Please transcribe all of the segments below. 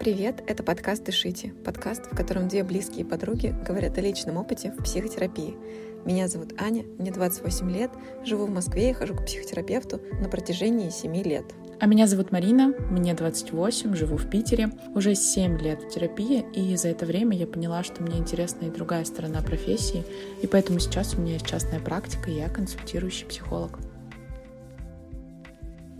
Привет, это подкаст «Дышите», подкаст, в котором две близкие подруги говорят о личном опыте в психотерапии. Меня зовут Аня, мне 28 лет, живу в Москве и хожу к психотерапевту на протяжении 7 лет. А меня зовут Марина, мне 28, живу в Питере, уже 7 лет в терапии, и за это время я поняла, что мне интересна и другая сторона профессии, и поэтому сейчас у меня есть частная практика, и я консультирующий психолог.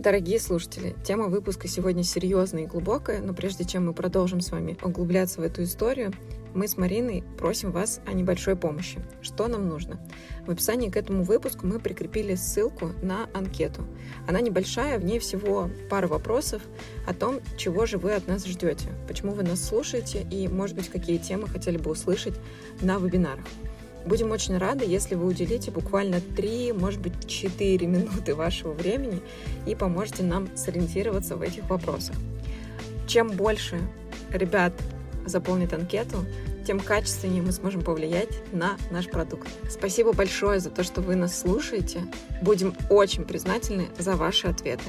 Дорогие слушатели, тема выпуска сегодня серьезная и глубокая, но прежде чем мы продолжим с вами углубляться в эту историю, мы с Мариной просим вас о небольшой помощи. Что нам нужно? В описании к этому выпуску мы прикрепили ссылку на анкету. Она небольшая, в ней всего пара вопросов о том, чего же вы от нас ждете, почему вы нас слушаете и, может быть, какие темы хотели бы услышать на вебинарах. Будем очень рады, если вы уделите буквально 3, может быть, 4 минуты вашего времени и поможете нам сориентироваться в этих вопросах. Чем больше ребят заполнит анкету, тем качественнее мы сможем повлиять на наш продукт. Спасибо большое за то, что вы нас слушаете. Будем очень признательны за ваши ответы.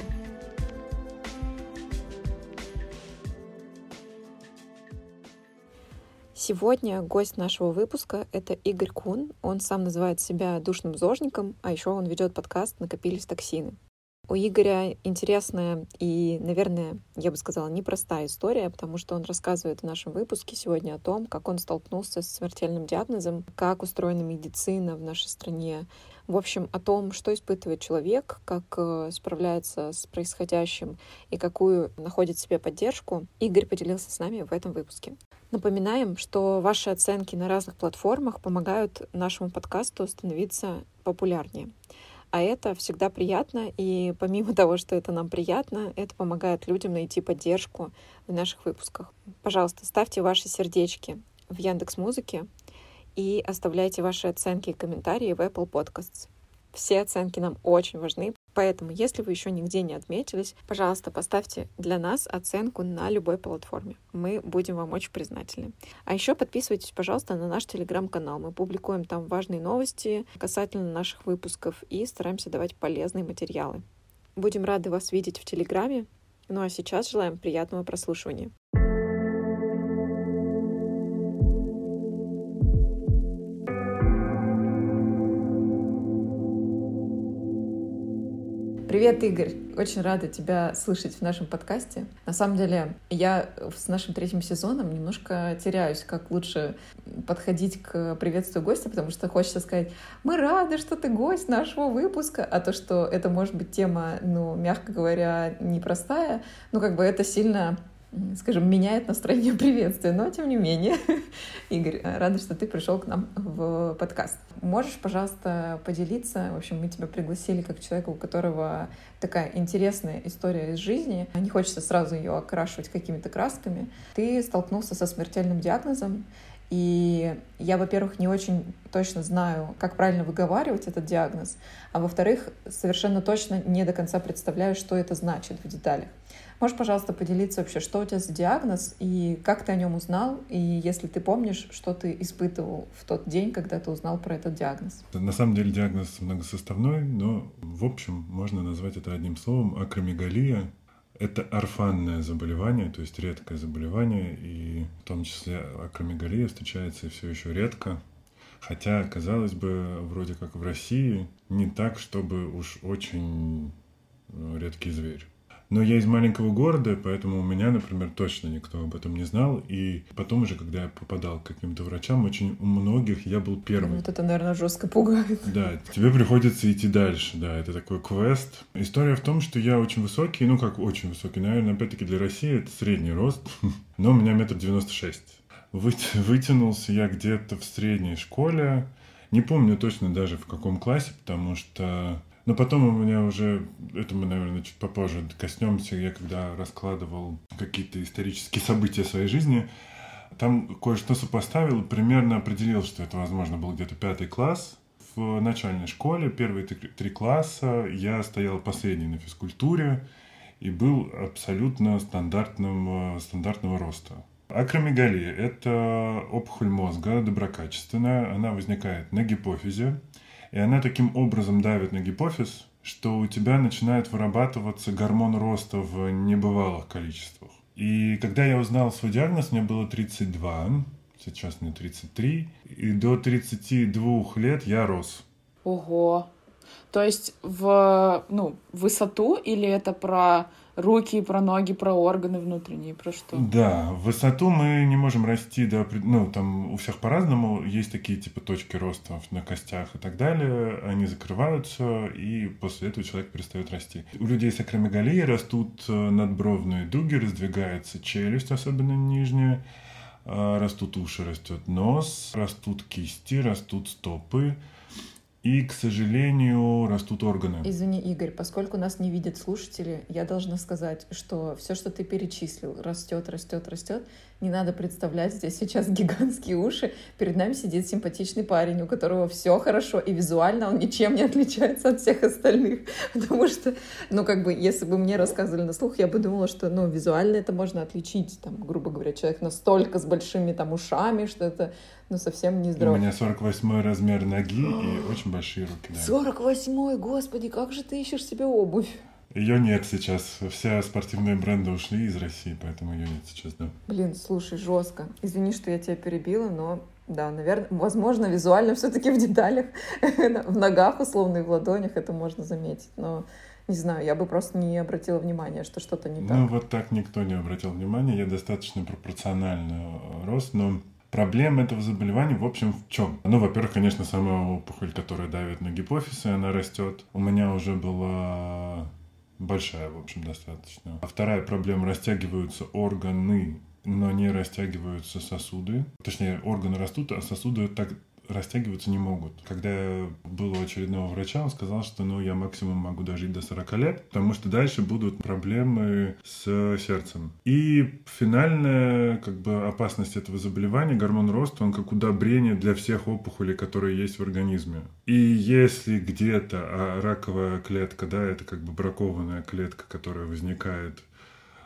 Сегодня гость нашего выпуска — это Игорь Кун. Он сам называет себя душным зожником, а еще он ведет подкаст «Накопились токсины». У Игоря интересная и, наверное, я бы сказала, непростая история, потому что он рассказывает в нашем выпуске сегодня о том, как он столкнулся с смертельным диагнозом, как устроена медицина в нашей стране, в общем, о том, что испытывает человек, как э, справляется с происходящим и какую находит себе поддержку, Игорь поделился с нами в этом выпуске. Напоминаем, что ваши оценки на разных платформах помогают нашему подкасту становиться популярнее. А это всегда приятно, и помимо того, что это нам приятно, это помогает людям найти поддержку в наших выпусках. Пожалуйста, ставьте ваши сердечки в Яндекс Музыке и оставляйте ваши оценки и комментарии в Apple Podcasts. Все оценки нам очень важны, поэтому если вы еще нигде не отметились, пожалуйста, поставьте для нас оценку на любой платформе. Мы будем вам очень признательны. А еще подписывайтесь, пожалуйста, на наш телеграм-канал. Мы публикуем там важные новости касательно наших выпусков и стараемся давать полезные материалы. Будем рады вас видеть в Телеграме. Ну а сейчас желаем приятного прослушивания. Привет, Игорь! Очень рада тебя слышать в нашем подкасте. На самом деле, я с нашим третьим сезоном немножко теряюсь, как лучше подходить к приветствию гостя, потому что хочется сказать, мы рады, что ты гость нашего выпуска, а то, что это может быть тема, ну, мягко говоря, непростая, ну, как бы это сильно скажем, меняет настроение приветствия. Но, тем не менее, Игорь, рада, что ты пришел к нам в подкаст. Можешь, пожалуйста, поделиться? В общем, мы тебя пригласили как человека, у которого такая интересная история из жизни. Не хочется сразу ее окрашивать какими-то красками. Ты столкнулся со смертельным диагнозом, и я, во-первых, не очень точно знаю, как правильно выговаривать этот диагноз, а во-вторых, совершенно точно не до конца представляю, что это значит в деталях. Можешь, пожалуйста, поделиться вообще, что у тебя за диагноз и как ты о нем узнал, и если ты помнишь, что ты испытывал в тот день, когда ты узнал про этот диагноз? На самом деле диагноз многосоставной, но в общем можно назвать это одним словом акромегалия. Это орфанное заболевание, то есть редкое заболевание, и в том числе акромегалия встречается все еще редко. Хотя, казалось бы, вроде как в России не так, чтобы уж очень э, редкий зверь. Но я из маленького города, поэтому у меня, например, точно никто об этом не знал. И потом уже, когда я попадал к каким-то врачам, очень у многих я был первым. Вот это, наверное, жестко пугает. Да, тебе приходится идти дальше, да, это такой квест. История в том, что я очень высокий, ну как очень высокий, наверное, опять-таки для России это средний рост, но у меня метр девяносто шесть. Вытянулся я где-то в средней школе, не помню точно даже в каком классе, потому что но потом у меня уже, это мы, наверное, чуть попозже коснемся, я когда раскладывал какие-то исторические события своей жизни, там кое-что сопоставил, примерно определил, что это, возможно, был где-то пятый класс. В начальной школе, первые три класса, я стоял последний на физкультуре и был абсолютно стандартным, стандартного роста. Акромегалия – это опухоль мозга доброкачественная, она возникает на гипофизе, и она таким образом давит на гипофиз, что у тебя начинает вырабатываться гормон роста в небывалых количествах. И когда я узнал свой диагноз, мне было 32, сейчас мне 33, и до 32 лет я рос. Ого. То есть в ну, высоту или это про руки, про ноги, про органы внутренние, про что? Да, в высоту мы не можем расти до... Ну, там у всех по-разному. Есть такие типа точки роста на костях и так далее. Они закрываются, и после этого человек перестает расти. У людей с акромегалией растут э, надбровные дуги, раздвигается челюсть, особенно нижняя. А, растут уши, растет нос, растут кисти, растут стопы. И, к сожалению, растут органы. Извини, Игорь, поскольку нас не видят слушатели, я должна сказать, что все, что ты перечислил, растет, растет, растет, не надо представлять здесь сейчас гигантские уши. Перед нами сидит симпатичный парень, у которого все хорошо, и визуально он ничем не отличается от всех остальных. Потому что, ну, как бы, если бы мне рассказывали на слух, я бы думала, что, ну, визуально это можно отличить. Там, грубо говоря, человек настолько с большими там ушами, что это, ну, совсем не здорово. У меня 48 размер ноги и очень большие руки. Да. 48 господи, как же ты ищешь себе обувь? Ее нет сейчас. Все спортивные бренды ушли из России, поэтому ее нет сейчас, да. Блин, слушай, жестко. Извини, что я тебя перебила, но да, наверное, возможно, визуально все-таки в деталях, в ногах, условно, и в ладонях это можно заметить. Но не знаю, я бы просто не обратила внимания, что что-то не так. Ну, вот так никто не обратил внимания. Я достаточно пропорционально рос, но Проблема этого заболевания, в общем, в чем? Ну, во-первых, конечно, сама опухоль, которая давит на гипофизы, она растет. У меня уже была большая, в общем, достаточно. А вторая проблема, растягиваются органы, но не растягиваются сосуды. Точнее, органы растут, а сосуды так растягиваться не могут. Когда я был у очередного врача, он сказал, что ну, я максимум могу дожить до 40 лет, потому что дальше будут проблемы с сердцем. И финальная как бы, опасность этого заболевания, гормон роста, он как удобрение для всех опухолей, которые есть в организме. И если где-то а раковая клетка, да, это как бы бракованная клетка, которая возникает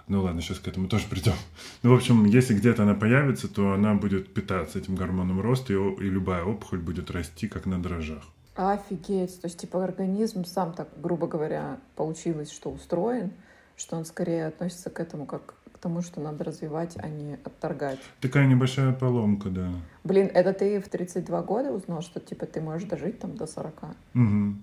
ну ладно, сейчас к этому тоже придем. Ну, в общем, если где-то она появится, то она будет питаться этим гормоном роста, и, и любая опухоль будет расти, как на дрожжах. Офигеть. То есть, типа, организм сам так, грубо говоря, получилось, что устроен, что он скорее относится к этому как к тому, что надо развивать, а не отторгать. Такая небольшая поломка, да. Блин, это ты в 32 года узнал, что, типа, ты можешь дожить там до 40? Угу.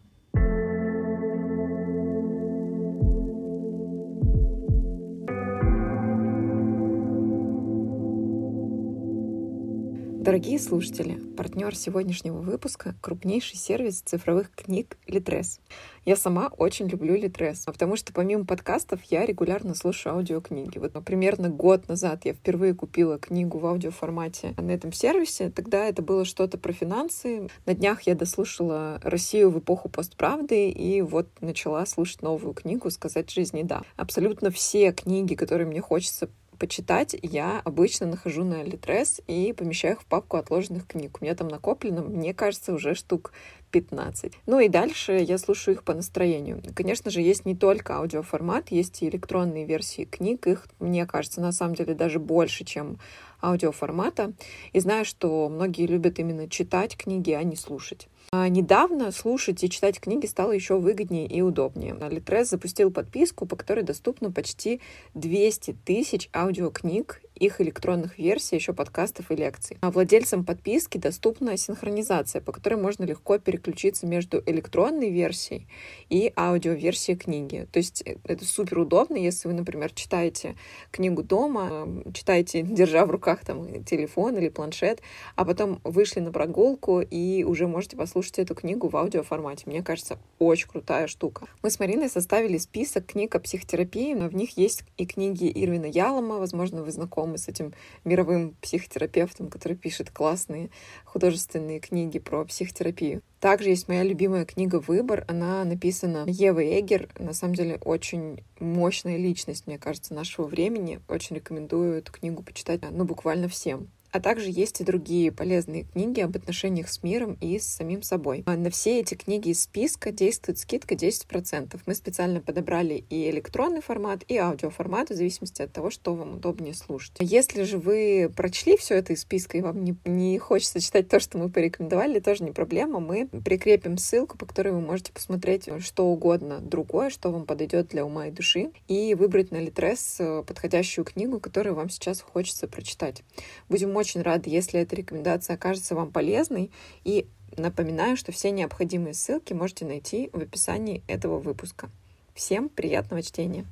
Дорогие слушатели, партнер сегодняшнего выпуска — крупнейший сервис цифровых книг Литрес. Я сама очень люблю Литрес, потому что помимо подкастов я регулярно слушаю аудиокниги. Вот примерно год назад я впервые купила книгу в аудиоформате на этом сервисе. Тогда это было что-то про финансы. На днях я дослушала «Россию в эпоху постправды» и вот начала слушать новую книгу «Сказать жизни да». Абсолютно все книги, которые мне хочется почитать, я обычно нахожу на Литрес и помещаю их в папку отложенных книг. У меня там накоплено, мне кажется, уже штук 15. Ну и дальше я слушаю их по настроению. Конечно же, есть не только аудиоформат, есть и электронные версии книг. Их, мне кажется, на самом деле даже больше, чем аудиоформата. И знаю, что многие любят именно читать книги, а не слушать. А недавно слушать и читать книги стало еще выгоднее и удобнее. Литрес запустил подписку, по которой доступно почти 200 тысяч аудиокниг их электронных версий, еще подкастов и лекций. А владельцам подписки доступна синхронизация, по которой можно легко переключиться между электронной версией и аудиоверсией книги. То есть э, это супер удобно, если вы, например, читаете книгу дома, читаете, держа в руках там телефон или планшет, а потом вышли на прогулку и уже можете послушать эту книгу в аудиоформате. Мне кажется, очень крутая штука. Мы с Мариной составили список книг о психотерапии, но в них есть и книги Ирвина Ялома, возможно, вы знакомы знакомы с этим мировым психотерапевтом, который пишет классные художественные книги про психотерапию. Также есть моя любимая книга «Выбор». Она написана Евой Эгер. На самом деле очень мощная личность, мне кажется, нашего времени. Очень рекомендую эту книгу почитать, ну, буквально всем. А также есть и другие полезные книги об отношениях с миром и с самим собой. А на все эти книги из списка действует скидка 10%. Мы специально подобрали и электронный формат, и аудиоформат, в зависимости от того, что вам удобнее слушать. Если же вы прочли все это из списка, и вам не, не хочется читать то, что мы порекомендовали, тоже не проблема. Мы прикрепим ссылку, по которой вы можете посмотреть что угодно другое, что вам подойдет для ума и души, и выбрать на Литрес э, подходящую книгу, которую вам сейчас хочется прочитать. Будем очень рады, если эта рекомендация окажется вам полезной, и напоминаю, что все необходимые ссылки можете найти в описании этого выпуска. Всем приятного чтения!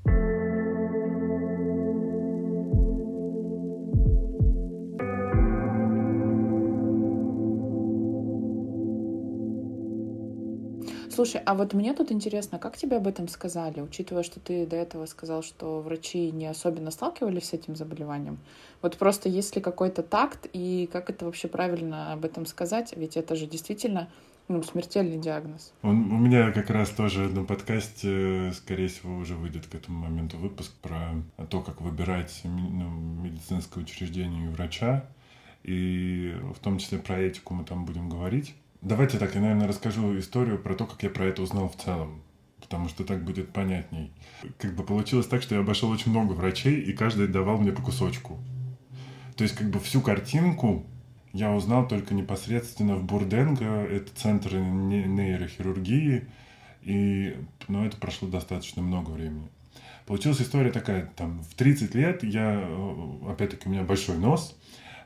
Слушай, а вот мне тут интересно, как тебе об этом сказали, учитывая, что ты до этого сказал, что врачи не особенно сталкивались с этим заболеванием? Вот просто есть ли какой-то такт и как это вообще правильно об этом сказать? Ведь это же действительно ну, смертельный диагноз. Он, у меня как раз тоже на подкасте, скорее всего, уже выйдет к этому моменту выпуск про то, как выбирать ну, медицинское учреждение и врача. И в том числе про этику мы там будем говорить. Давайте так, я, наверное, расскажу историю про то, как я про это узнал в целом потому что так будет понятней. Как бы получилось так, что я обошел очень много врачей, и каждый давал мне по кусочку. То есть как бы всю картинку я узнал только непосредственно в Бурденго, это центр нейрохирургии, и, ну, это прошло достаточно много времени. Получилась история такая, там, в 30 лет я, э, опять-таки, у меня большой нос,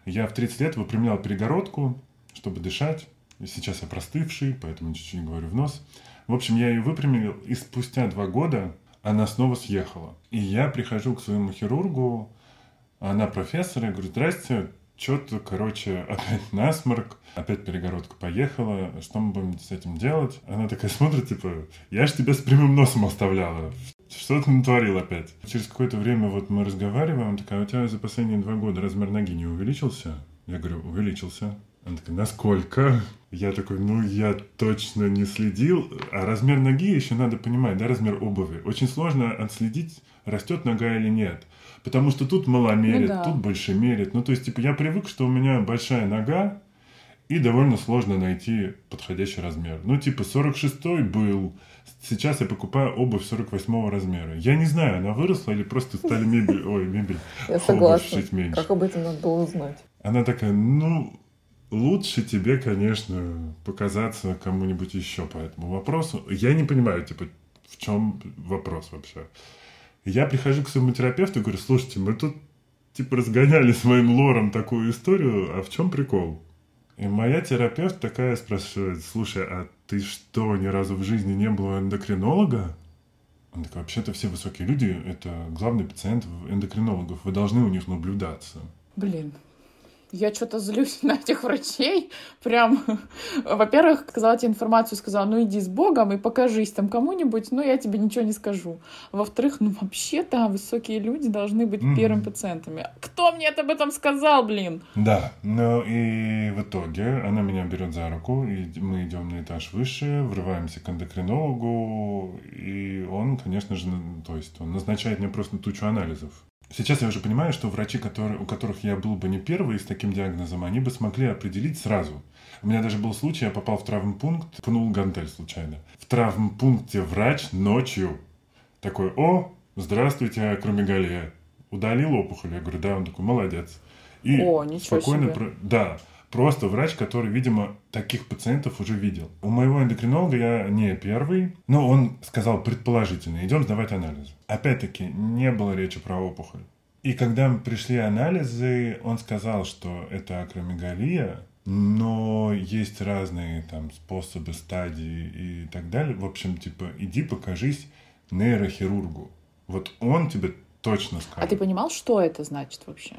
я в 30 лет выпрямлял перегородку, чтобы дышать, Сейчас я простывший, поэтому чуть-чуть говорю в нос. В общем, я ее выпрямил, и спустя два года она снова съехала. И я прихожу к своему хирургу, она профессор, я говорю, здрасте, что-то, короче, опять насморк, опять перегородка поехала, что мы будем с этим делать? Она такая смотрит, типа, я ж тебя с прямым носом оставляла, что ты натворил опять? Через какое-то время вот мы разговариваем, она такая, у тебя за последние два года размер ноги не увеличился? Я говорю, увеличился. Она такая, насколько? Я такой, ну, я точно не следил. А размер ноги еще надо понимать, да, размер обуви. Очень сложно отследить, растет нога или нет. Потому что тут мало мерит, ну, да. тут больше мерит. Ну, то есть, типа, я привык, что у меня большая нога, и довольно сложно найти подходящий размер. Ну, типа, 46-й был, сейчас я покупаю обувь 48 размера. Я не знаю, она выросла или просто стали мебель, ой, мебель, я согласна. Как об этом надо было узнать? Она такая, ну, лучше тебе, конечно, показаться кому-нибудь еще по этому вопросу. Я не понимаю, типа, в чем вопрос вообще. Я прихожу к своему терапевту и говорю, слушайте, мы тут типа разгоняли с моим лором такую историю, а в чем прикол? И моя терапевт такая спрашивает, слушай, а ты что, ни разу в жизни не было эндокринолога? Он такой, вообще-то все высокие люди – это главный пациент эндокринологов, вы должны у них наблюдаться. Блин, я что-то злюсь на этих врачей. Прям, во-первых, сказала тебе информацию, сказала, ну иди с Богом и покажись там кому-нибудь, но я тебе ничего не скажу. Во-вторых, ну вообще-то высокие люди должны быть mm-hmm. первыми пациентами. Кто мне это об этом сказал, блин? Да, ну и в итоге она меня берет за руку, и мы идем на этаж выше, врываемся к эндокринологу, и он, конечно же, то есть он назначает мне просто тучу анализов. Сейчас я уже понимаю, что врачи, которые, у которых я был бы не первый с таким диагнозом, они бы смогли определить сразу. У меня даже был случай, я попал в травмпункт, пнул гантель случайно. В травмпункте врач ночью такой, о, здравствуйте, акромегалия. Удалил опухоль? Я говорю, да. Он такой, молодец. И о, ничего спокойно... Себе. Да. Просто врач, который, видимо, таких пациентов уже видел. У моего эндокринолога я не первый, но он сказал предположительно, идем сдавать анализы. Опять-таки, не было речи про опухоль. И когда пришли анализы, он сказал, что это акромегалия, но есть разные там способы, стадии и так далее. В общем, типа, иди покажись нейрохирургу. Вот он тебе точно скажет. А ты понимал, что это значит вообще?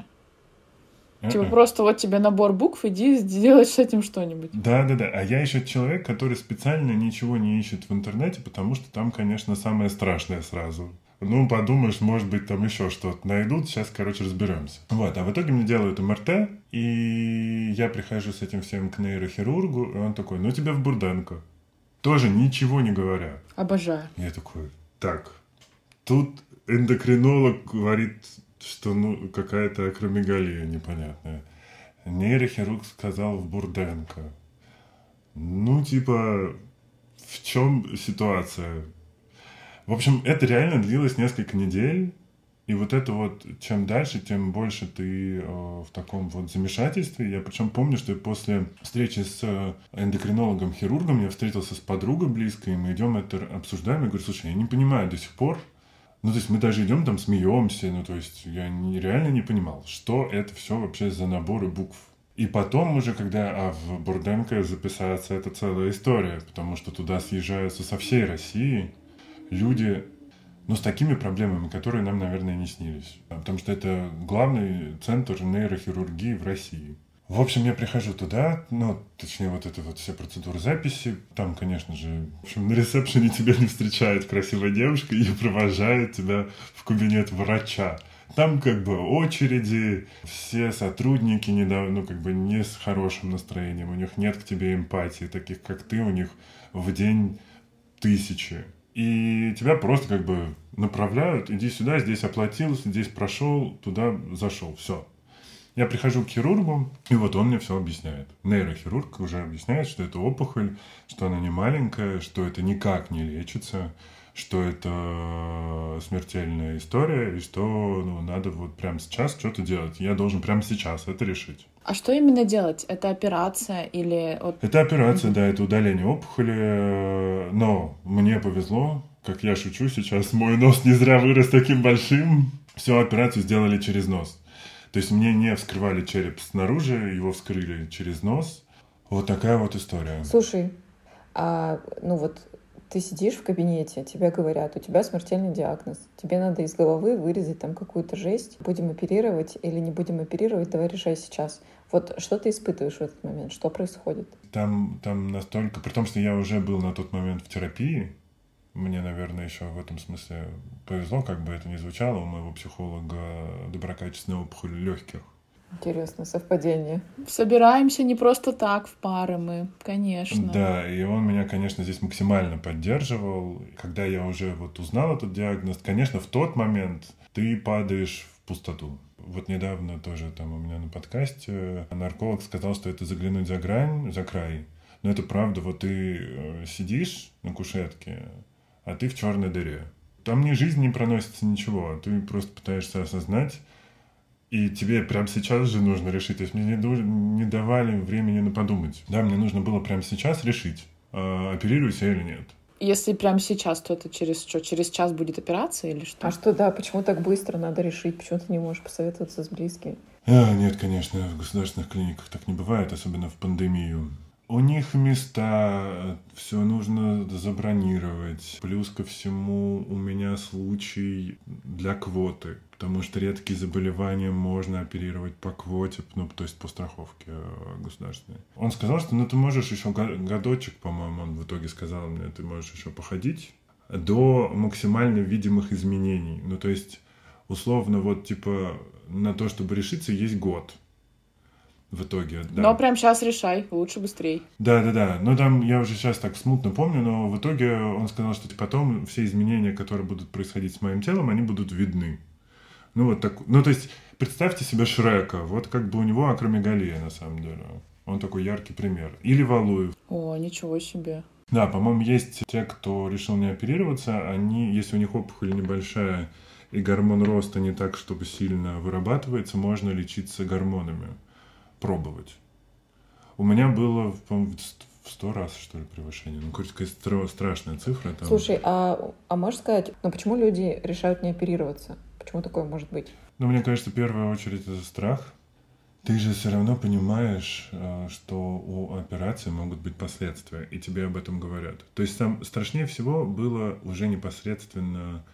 Типа просто вот тебе набор букв, иди сделай с этим что-нибудь. Да, да, да. А я еще человек, который специально ничего не ищет в интернете, потому что там, конечно, самое страшное сразу. Ну, подумаешь, может быть, там еще что-то найдут. Сейчас, короче, разберемся. Вот, а в итоге мне делают МРТ, и я прихожу с этим всем к нейрохирургу, и он такой, ну, тебе в Бурденко. Тоже ничего не говоря. Обожаю. Я такой, так, тут эндокринолог говорит что ну какая-то акромегалия непонятная. Нейрохирург сказал в Бурденко. Ну, типа, в чем ситуация? В общем, это реально длилось несколько недель. И вот это вот, чем дальше, тем больше ты э, в таком вот замешательстве. Я причем помню, что после встречи с э, эндокринологом-хирургом я встретился с подругой близкой, и мы идем это обсуждаем. Я говорю, слушай, я не понимаю до сих пор, ну, то есть мы даже идем там, смеемся, ну, то есть я не, реально не понимал, что это все вообще за наборы букв. И потом уже, когда а в Бурденко записается это целая история, потому что туда съезжаются со всей России люди, ну, с такими проблемами, которые нам, наверное, не снились. Потому что это главный центр нейрохирургии в России. В общем, я прихожу туда, ну, точнее, вот это вот все процедуры записи. Там, конечно же, в общем, на ресепшене тебя не встречает красивая девушка и провожает тебя в кабинет врача. Там как бы очереди, все сотрудники недавно, ну, как бы не с хорошим настроением, у них нет к тебе эмпатии, таких как ты, у них в день тысячи. И тебя просто как бы направляют, иди сюда, здесь оплатил, здесь прошел, туда зашел, все. Я прихожу к хирургу, и вот он мне все объясняет. Нейрохирург уже объясняет, что это опухоль, что она не маленькая, что это никак не лечится, что это смертельная история, и что ну, надо вот прямо сейчас что-то делать. Я должен прямо сейчас это решить. А что именно делать? Это операция или... Это операция, да, это удаление опухоли. Но мне повезло, как я шучу сейчас, мой нос не зря вырос таким большим. Всю операцию сделали через нос. То есть мне не вскрывали череп снаружи, его вскрыли через нос. Вот такая вот история. Слушай, а ну вот ты сидишь в кабинете, тебе говорят, у тебя смертельный диагноз, тебе надо из головы вырезать там какую-то жесть, будем оперировать или не будем оперировать, давай решай сейчас. Вот что ты испытываешь в этот момент, что происходит? Там, там настолько, при том, что я уже был на тот момент в терапии, мне, наверное, еще в этом смысле повезло, как бы это ни звучало, у моего психолога доброкачественная опухоль легких. Интересно, совпадение. Собираемся не просто так в пары мы, конечно. Да, и он меня, конечно, здесь максимально поддерживал. Когда я уже вот узнал этот диагноз, конечно, в тот момент ты падаешь в пустоту. Вот недавно тоже там у меня на подкасте нарколог сказал, что это заглянуть за грань, за край. Но это правда, вот ты э, сидишь на кушетке, а ты в черной дыре. Там ни жизнь не проносится ничего, ты просто пытаешься осознать, и тебе прямо сейчас же нужно решить. То есть мне не, не давали времени на подумать. Да, мне нужно было прямо сейчас решить, э, оперируюсь я или нет. Если прямо сейчас, то это через что? Через час будет операция или что? А что, да, почему так быстро надо решить? Почему ты не можешь посоветоваться с близкими? А, нет, конечно, в государственных клиниках так не бывает, особенно в пандемию. У них места, все нужно забронировать. Плюс ко всему у меня случай для квоты, потому что редкие заболевания можно оперировать по квоте, ну, то есть по страховке э, государственной. Он сказал, что ну ты можешь еще годочек, по-моему, он в итоге сказал мне, ты можешь еще походить до максимально видимых изменений. Ну, то есть, условно, вот, типа, на то, чтобы решиться, есть год в итоге. Да. Но прям сейчас решай, лучше быстрее. Да, да, да. Но там я уже сейчас так смутно помню, но в итоге он сказал, что потом все изменения, которые будут происходить с моим телом, они будут видны. Ну вот так, ну то есть представьте себе Шрека, вот как бы у него акромегалия на самом деле. Он такой яркий пример. Или Валуев. О, ничего себе. Да, по-моему, есть те, кто решил не оперироваться, они, если у них опухоль небольшая и гормон роста не так, чтобы сильно вырабатывается, можно лечиться гормонами пробовать. У меня было, по-моему, в сто раз, что ли, превышение. Ну, какая-то страшная цифра. Там. Слушай, а, а можешь сказать, ну почему люди решают не оперироваться? Почему такое может быть? Ну, мне кажется, в первую очередь это страх. Ты же все равно понимаешь, э, что у операции могут быть последствия, и тебе об этом говорят. То есть там страшнее всего было уже непосредственно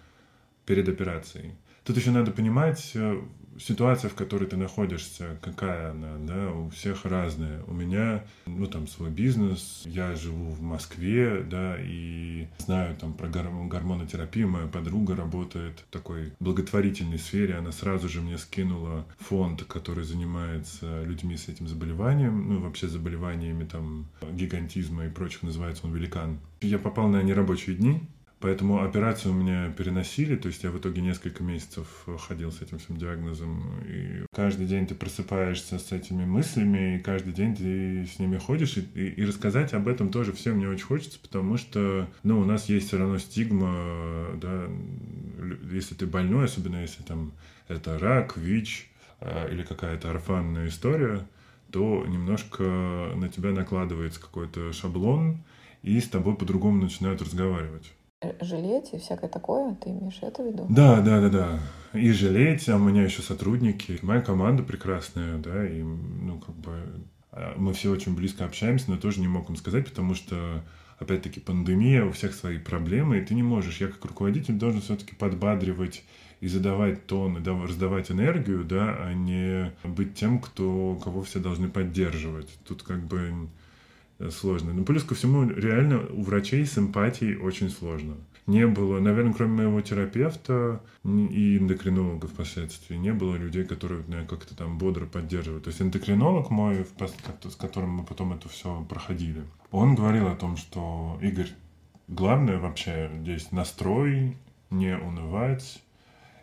перед операцией. Тут еще надо понимать, э, ситуация, в которой ты находишься, какая она, да, у всех разная. У меня, ну, там, свой бизнес, я живу в Москве, да, и знаю там про гормонотерапию, моя подруга работает в такой благотворительной сфере, она сразу же мне скинула фонд, который занимается людьми с этим заболеванием, ну, вообще заболеваниями там гигантизма и прочих, называется он «Великан». Я попал на нерабочие дни, Поэтому операцию у меня переносили, то есть я в итоге несколько месяцев ходил с этим всем диагнозом. И каждый день ты просыпаешься с этими мыслями, и каждый день ты с ними ходишь. И, и, и рассказать об этом тоже всем мне очень хочется, потому что, ну, у нас есть все равно стигма, да, если ты больной, особенно если там это рак, ВИЧ э, или какая-то орфанная история, то немножко на тебя накладывается какой-то шаблон, и с тобой по-другому начинают разговаривать. Э, жалеть и всякое такое, ты имеешь это в виду? Да, да, да, да. И жалеть, а у меня еще сотрудники, моя команда прекрасная, да, и, ну, как бы, а, мы все очень близко общаемся, но тоже не мог им сказать, потому что, опять-таки, пандемия, у всех свои проблемы, и ты не можешь, я как руководитель должен все-таки подбадривать и задавать тон, и раздавать энергию, да, а не быть тем, кто, кого все должны поддерживать. Тут как бы сложно. Но плюс ко всему, реально у врачей с эмпатией очень сложно. Не было, наверное, кроме моего терапевта и эндокринолога впоследствии, не было людей, которые меня как-то там бодро поддерживают. То есть эндокринолог мой, с которым мы потом это все проходили, он говорил о том, что, Игорь, главное вообще здесь настрой, не унывать,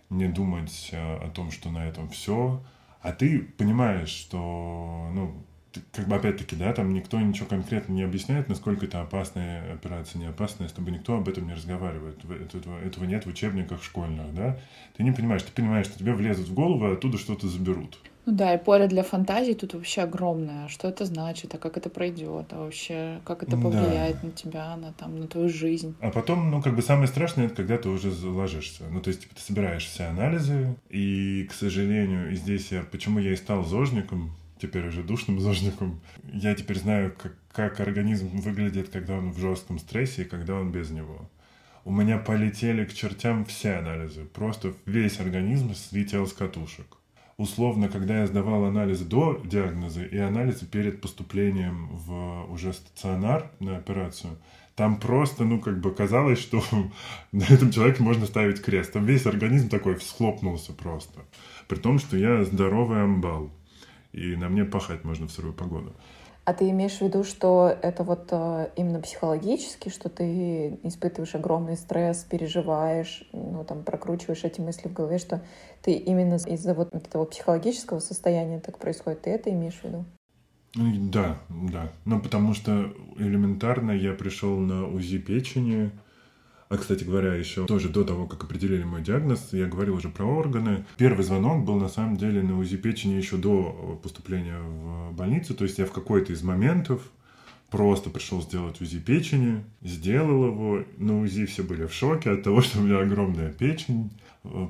не думать э, о том, что на этом все, а ты понимаешь, что, ну, как бы опять-таки, да, там никто ничего конкретно не объясняет, насколько это опасная операция, не опасная, с тобой никто об этом не разговаривает. Этого, этого нет в учебниках школьных, да. Ты не понимаешь, ты понимаешь, что тебе влезут в голову, а оттуда что-то заберут. Ну да, и поле для фантазии тут вообще огромное. Что это значит, а как это пройдет, а вообще как это повлияет да. на тебя, на, там, на твою жизнь. А потом, ну, как бы самое страшное, это когда ты уже ложишься. Ну, то есть, типа, ты собираешь все анализы, и, к сожалению, и здесь я, почему я и стал зожником, теперь уже душным зожником. Я теперь знаю, как, как организм выглядит, когда он в жестком стрессе и когда он без него. У меня полетели к чертям все анализы. Просто весь организм слетел с катушек. Условно, когда я сдавал анализы до диагноза и анализы перед поступлением в уже стационар на операцию, там просто, ну, как бы казалось, что на этом человеке можно ставить крест. Там весь организм такой всхлопнулся просто. При том, что я здоровый амбал и на мне пахать можно в сырую погоду. А ты имеешь в виду, что это вот э, именно психологически, что ты испытываешь огромный стресс, переживаешь, ну там прокручиваешь эти мысли в голове, что ты именно из-за вот этого психологического состояния так происходит, ты это имеешь в виду? Да, да. Ну, потому что элементарно я пришел на УЗИ печени, а, кстати говоря, еще тоже до того, как определили мой диагноз, я говорил уже про органы. Первый звонок был на самом деле на УЗИ печени еще до поступления в больницу. То есть я в какой-то из моментов просто пришел сделать УЗИ печени, сделал его. На УЗИ все были в шоке от того, что у меня огромная печень.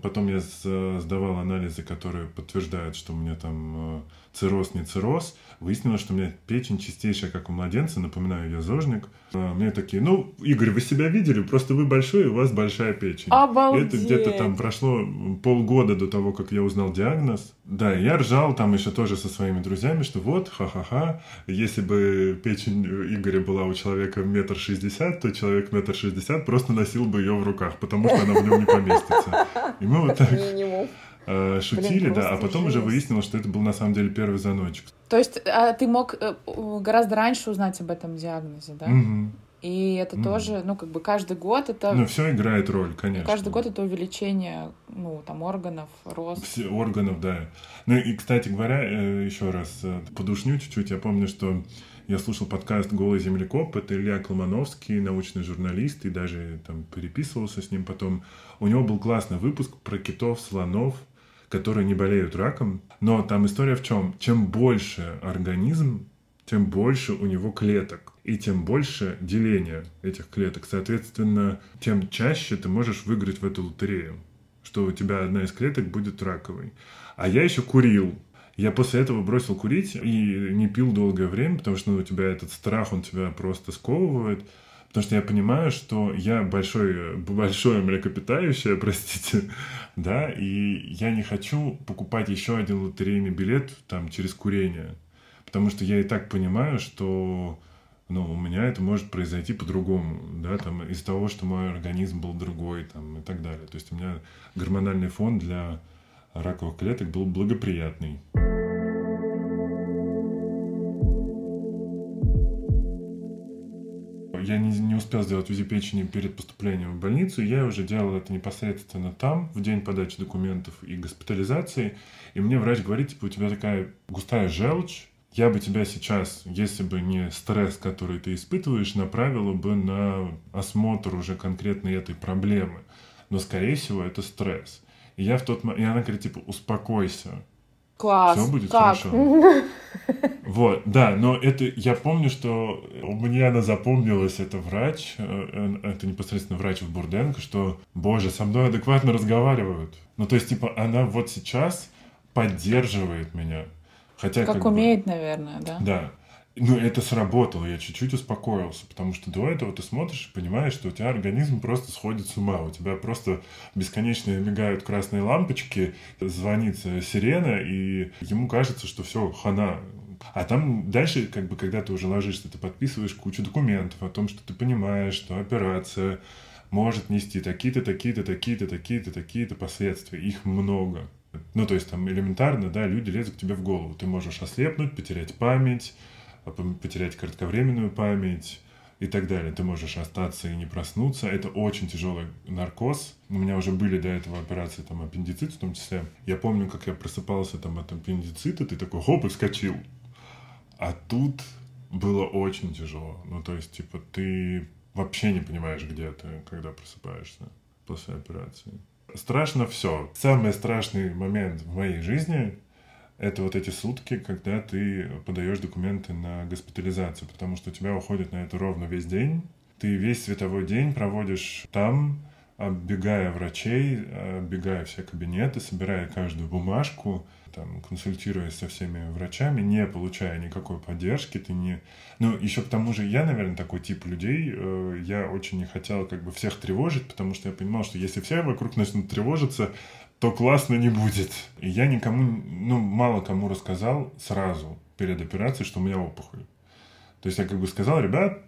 Потом я сдавал анализы, которые подтверждают, что у меня там э, цирроз, не цирроз. Выяснилось, что у меня печень чистейшая, как у младенца, напоминаю, я зожник. А, мне такие, ну, Игорь, вы себя видели, просто вы большой, и у вас большая печень. Обалдеть. И это где-то там прошло полгода до того, как я узнал диагноз. Да, я ржал там еще тоже со своими друзьями, что вот, ха-ха-ха, если бы печень Игоря была у человека метр шестьдесят, то человек метр шестьдесят просто носил бы ее в руках, потому что она в нем не поместится. И мы вот так... Минимум э, шутили, Блин, да, а потом жесть. уже выяснилось, что это был на самом деле первый звоночек. То есть а ты мог э, гораздо раньше узнать об этом диагнозе, да? Угу. И это mm. тоже, ну, как бы каждый год это... Ну, все играет роль, конечно. Каждый год это увеличение, ну, там, органов, рост. Все, органов, да. Ну, и, кстати говоря, э, еще раз э, подушню чуть-чуть. Я помню, что я слушал подкаст «Голый землекоп». Это Илья Колмановский, научный журналист, и даже там переписывался с ним потом. У него был классный выпуск про китов, слонов, которые не болеют раком. Но там история в чем? Чем больше организм, тем больше у него клеток. И тем больше деления этих клеток. Соответственно, тем чаще ты можешь выиграть в эту лотерею. Что у тебя одна из клеток будет раковой. А я еще курил. Я после этого бросил курить и не пил долгое время, потому что ну, у тебя этот страх, он тебя просто сковывает. Потому что я понимаю, что я большой, большое млекопитающее, простите, да, и я не хочу покупать еще один лотерейный билет там через курение. Потому что я и так понимаю, что ну, у меня это может произойти по-другому, да, там, из-за того, что мой организм был другой, там, и так далее. То есть у меня гормональный фон для раковых клеток был благоприятный. Успел сделать УЗИ печени перед поступлением в больницу, я уже делал это непосредственно там, в день подачи документов и госпитализации, и мне врач говорит, типа, у тебя такая густая желчь, я бы тебя сейчас, если бы не стресс, который ты испытываешь, направила бы на осмотр уже конкретной этой проблемы. Но, скорее всего, это стресс. И я в тот момент... И она говорит, типа, успокойся. Класс. Все будет как? хорошо. Вот, да, но это... Я помню, что мне она запомнилась, это врач, э, это непосредственно врач в Бурденко, что, боже, со мной адекватно разговаривают. Ну, то есть, типа, она вот сейчас поддерживает меня. Хотя, как, как умеет, бы, наверное, да? Да. Ну, это сработало, я чуть-чуть успокоился, потому что до этого ты смотришь и понимаешь, что у тебя организм просто сходит с ума, у тебя просто бесконечно мигают красные лампочки, звонит сирена, и ему кажется, что все, хана. А там дальше, как бы, когда ты уже ложишься, ты подписываешь кучу документов о том, что ты понимаешь, что операция может нести такие-то, такие-то, такие-то, такие-то, такие-то последствия. Их много. Ну, то есть там элементарно, да, люди лезут к тебе в голову. Ты можешь ослепнуть, потерять память, потерять кратковременную память и так далее. Ты можешь остаться и не проснуться. Это очень тяжелый наркоз. У меня уже были до этого операции, там, аппендицит в том числе. Я помню, как я просыпался там от аппендицита, ты такой, хоп, и вскочил. А тут было очень тяжело. Ну, то есть, типа, ты вообще не понимаешь, где ты, когда просыпаешься после операции. Страшно все. Самый страшный момент в моей жизни — это вот эти сутки, когда ты подаешь документы на госпитализацию, потому что у тебя уходит на это ровно весь день. Ты весь световой день проводишь там, оббегая врачей, оббегая все кабинеты, собирая каждую бумажку, там, консультируясь со всеми врачами, не получая никакой поддержки, ты не... Ну, еще к тому же я, наверное, такой тип людей, э, я очень не хотел как бы всех тревожить, потому что я понимал, что если все вокруг начнут тревожиться, то классно не будет. И я никому, ну, мало кому рассказал сразу перед операцией, что у меня опухоль. То есть я как бы сказал, ребят,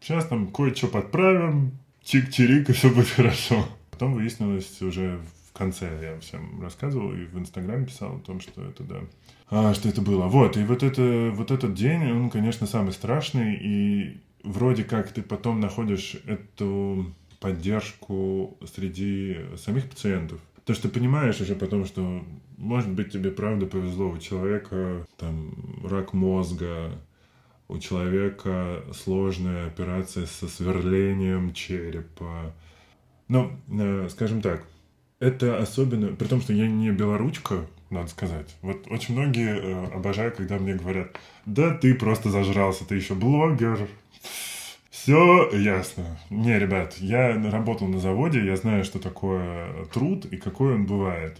сейчас там кое-что подправим, чик-чирик, и все будет хорошо. Потом выяснилось уже в конце, я всем рассказывал и в Инстаграме писал о том, что это, да, а, что это было. Вот, и вот, это, вот этот день, он, конечно, самый страшный, и вроде как ты потом находишь эту поддержку среди самих пациентов. То, что понимаешь уже потом, что, может быть, тебе правда повезло, у человека там рак мозга, у человека сложная операция со сверлением черепа. Ну, э, скажем так, это особенно, при том, что я не белоручка, надо сказать. Вот очень многие э, обожают, когда мне говорят, да ты просто зажрался, ты еще блогер. Все ясно. Не, ребят, я работал на заводе, я знаю, что такое труд и какой он бывает.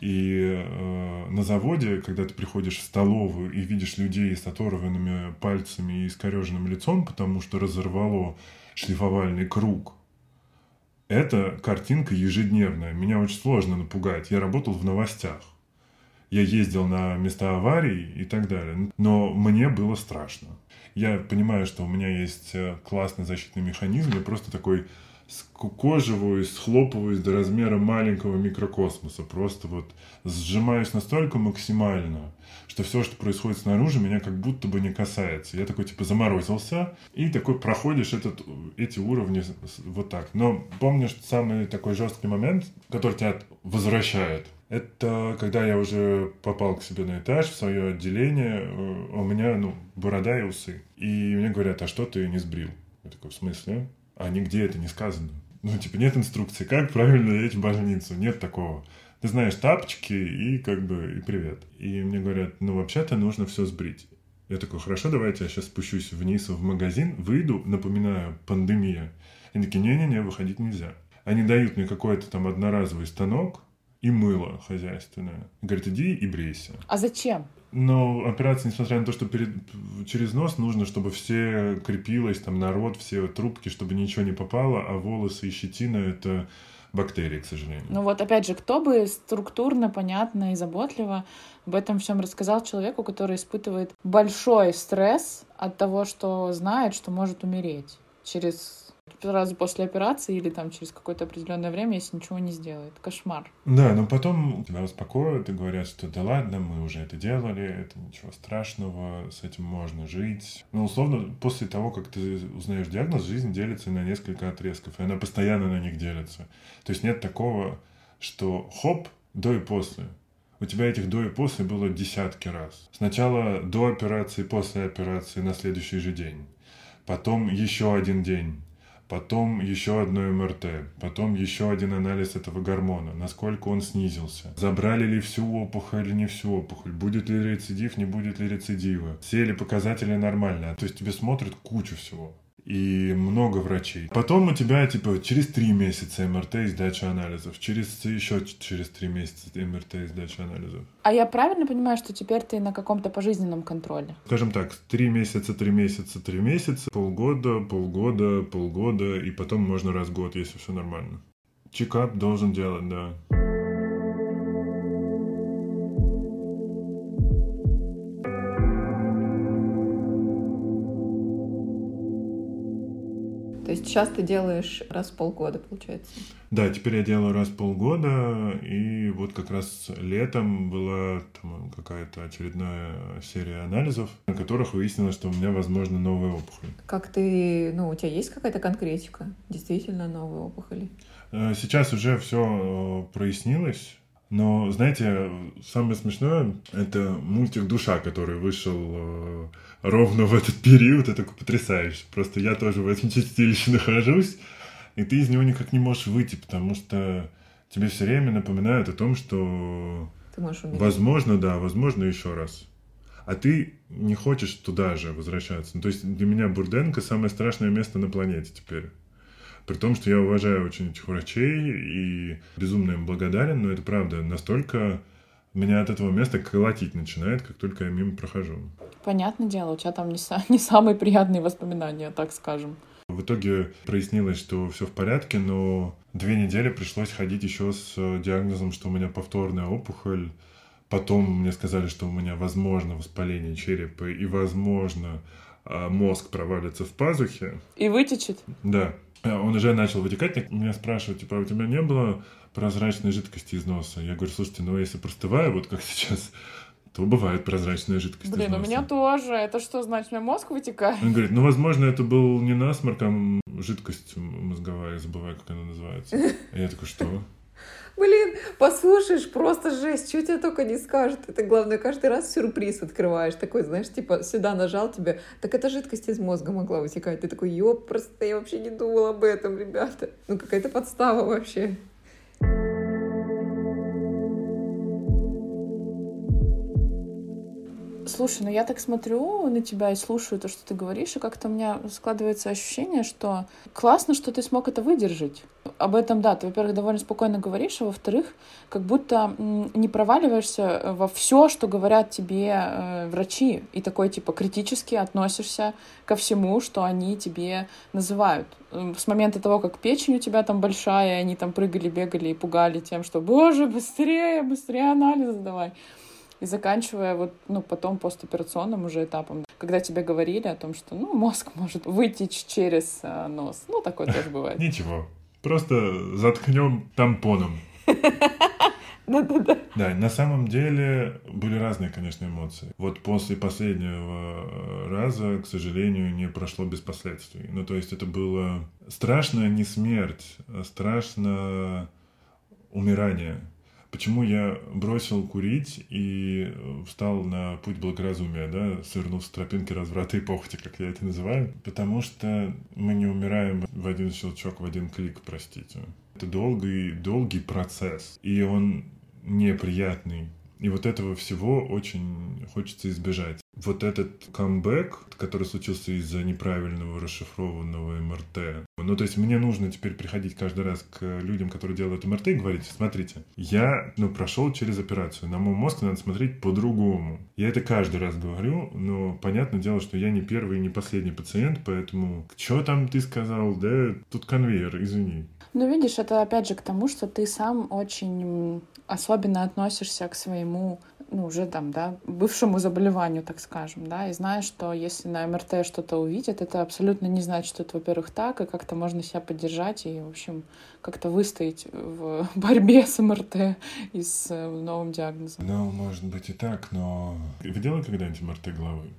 И э, на заводе, когда ты приходишь в столовую и видишь людей с оторванными пальцами и искореженным лицом, потому что разорвало шлифовальный круг, это картинка ежедневная. Меня очень сложно напугать. Я работал в новостях. Я ездил на места аварий и так далее. Но мне было страшно. Я понимаю, что у меня есть э, классный защитный механизм. Я просто такой скукоживаюсь, схлопываюсь до размера маленького микрокосмоса. Просто вот сжимаюсь настолько максимально, что все, что происходит снаружи, меня как будто бы не касается. Я такой типа заморозился, и такой проходишь этот, эти уровни вот так. Но помню, что самый такой жесткий момент, который тебя возвращает, это когда я уже попал к себе на этаж, в свое отделение, э, у меня, ну, борода и усы. И мне говорят, а что ты не сбрил? Я такой, в смысле? а нигде это не сказано. Ну, типа, нет инструкции, как правильно лечь в больницу, нет такого. Ты знаешь тапочки и как бы, и привет. И мне говорят, ну, вообще-то нужно все сбрить. Я такой, хорошо, давайте я сейчас спущусь вниз в магазин, выйду, напоминаю, пандемия. Они такие, не-не-не, выходить нельзя. Они дают мне какой-то там одноразовый станок и мыло хозяйственное. Говорят, иди и брейся. А зачем? Но операция, несмотря на то, что перед, через нос нужно, чтобы все крепилось, там народ, все трубки, чтобы ничего не попало, а волосы и щетина — это бактерии, к сожалению. Ну вот опять же, кто бы структурно, понятно и заботливо об этом всем рассказал человеку, который испытывает большой стресс от того, что знает, что может умереть через сразу после операции или там через какое-то определенное время, если ничего не сделает. Кошмар. Да, но потом тебя успокоят и говорят, что да ладно, мы уже это делали, это ничего страшного, с этим можно жить. Но условно, после того, как ты узнаешь диагноз, жизнь делится на несколько отрезков, и она постоянно на них делится. То есть нет такого, что хоп, до и после. У тебя этих до и после было десятки раз. Сначала до операции, после операции на следующий же день. Потом еще один день потом еще одно МРТ, потом еще один анализ этого гормона, насколько он снизился, забрали ли всю опухоль или не всю опухоль, будет ли рецидив, не будет ли рецидива, все ли показатели нормально. То есть тебе смотрят кучу всего и много врачей. Потом у тебя, типа, через три месяца МРТ и сдача анализов, через еще через три месяца МРТ и сдача анализов. А я правильно понимаю, что теперь ты на каком-то пожизненном контроле? Скажем так, три месяца, три месяца, три месяца, полгода, полгода, полгода, и потом можно раз в год, если все нормально. Чекап должен делать, да. Сейчас ты делаешь раз в полгода, получается? Да, теперь я делаю раз в полгода, и вот как раз летом была какая-то очередная серия анализов, на которых выяснилось, что у меня, возможно, новая опухоль. Как ты, ну, у тебя есть какая-то конкретика? Действительно новая опухоль? Э, сейчас уже все э, прояснилось. Но, знаете, самое смешное — это мультик «Душа», который вышел э, ровно в этот период. Это потрясающе. Просто я тоже в этом чистилище нахожусь, и ты из него никак не можешь выйти, потому что тебе все время напоминают о том, что... Ты можешь умереть. Возможно, да, возможно, еще раз. А ты не хочешь туда же возвращаться. Ну, то есть для меня Бурденко самое страшное место на планете теперь. При том, что я уважаю очень этих врачей и безумно им благодарен, но это правда, настолько меня от этого места колотить начинает, как только я мимо прохожу. Понятное дело, у тебя там не, са- не самые приятные воспоминания, так скажем. В итоге прояснилось, что все в порядке, но две недели пришлось ходить еще с диагнозом, что у меня повторная опухоль. Потом мне сказали, что у меня возможно воспаление черепа и возможно а, мозг провалится в пазухе. И вытечет? Да. А он уже начал вытекать. Меня спрашивают, типа, а у тебя не было прозрачной жидкости из носа? Я говорю, слушайте, ну если простываю, вот как сейчас, то бывает прозрачная жидкость Блин, из у носа. меня тоже. Это что, значит, у меня мозг вытекает? Он говорит, ну, возможно, это был не насморк, а жидкость мозговая, я забываю, как она называется. А я такой, что? Блин, послушаешь, просто жесть, что тебе только не скажут. Это главное, каждый раз сюрприз открываешь. Такой, знаешь, типа, сюда нажал тебе, так эта жидкость из мозга могла вытекать. Ты такой, ёп, просто я вообще не думал об этом, ребята. Ну, какая-то подстава вообще. Слушай, ну я так смотрю на тебя и слушаю то, что ты говоришь, и как-то у меня складывается ощущение, что классно, что ты смог это выдержать. Об этом, да, ты, во-первых, довольно спокойно говоришь, а во-вторых, как будто не проваливаешься во все, что говорят тебе э, врачи, и такой, типа, критически относишься ко всему, что они тебе называют. С момента того, как печень у тебя там большая, они там прыгали, бегали и пугали тем, что, боже, быстрее, быстрее анализы давай и заканчивая вот, ну, потом постоперационным уже этапом, когда тебе говорили о том, что, ну, мозг может вытечь через э, нос. Ну, такое тоже бывает. Ничего. Просто заткнем тампоном. Да-да-да. Да, на самом деле были разные, конечно, эмоции. Вот после последнего раза, к сожалению, не прошло без последствий. Ну, то есть это было страшно не смерть, а страшно умирание. Почему я бросил курить и встал на путь благоразумия, да, свернув с тропинки разврата и похоти, как я это называю? Потому что мы не умираем в один щелчок, в один клик, простите. Это долгий, долгий процесс, и он неприятный. И вот этого всего очень хочется избежать. Вот этот камбэк, который случился из-за неправильного расшифрованного МРТ. Ну, то есть мне нужно теперь приходить каждый раз к людям, которые делают МРТ, и говорить, смотрите, я, ну, прошел через операцию, на мой мозг надо смотреть по-другому. Я это каждый раз говорю, но понятное дело, что я не первый и не последний пациент, поэтому что там ты сказал, да, тут конвейер, извини. Ну, видишь, это опять же к тому, что ты сам очень особенно относишься к своему ну, уже там, да, бывшему заболеванию, так скажем, да, и знаешь, что если на МРТ что-то увидят, это абсолютно не значит, что это, во-первых, так, и как-то можно себя поддержать и, в общем, как-то выстоять в борьбе с МРТ и с э, новым диагнозом. Ну, может быть и так, но... Вы делали когда-нибудь МРТ головы?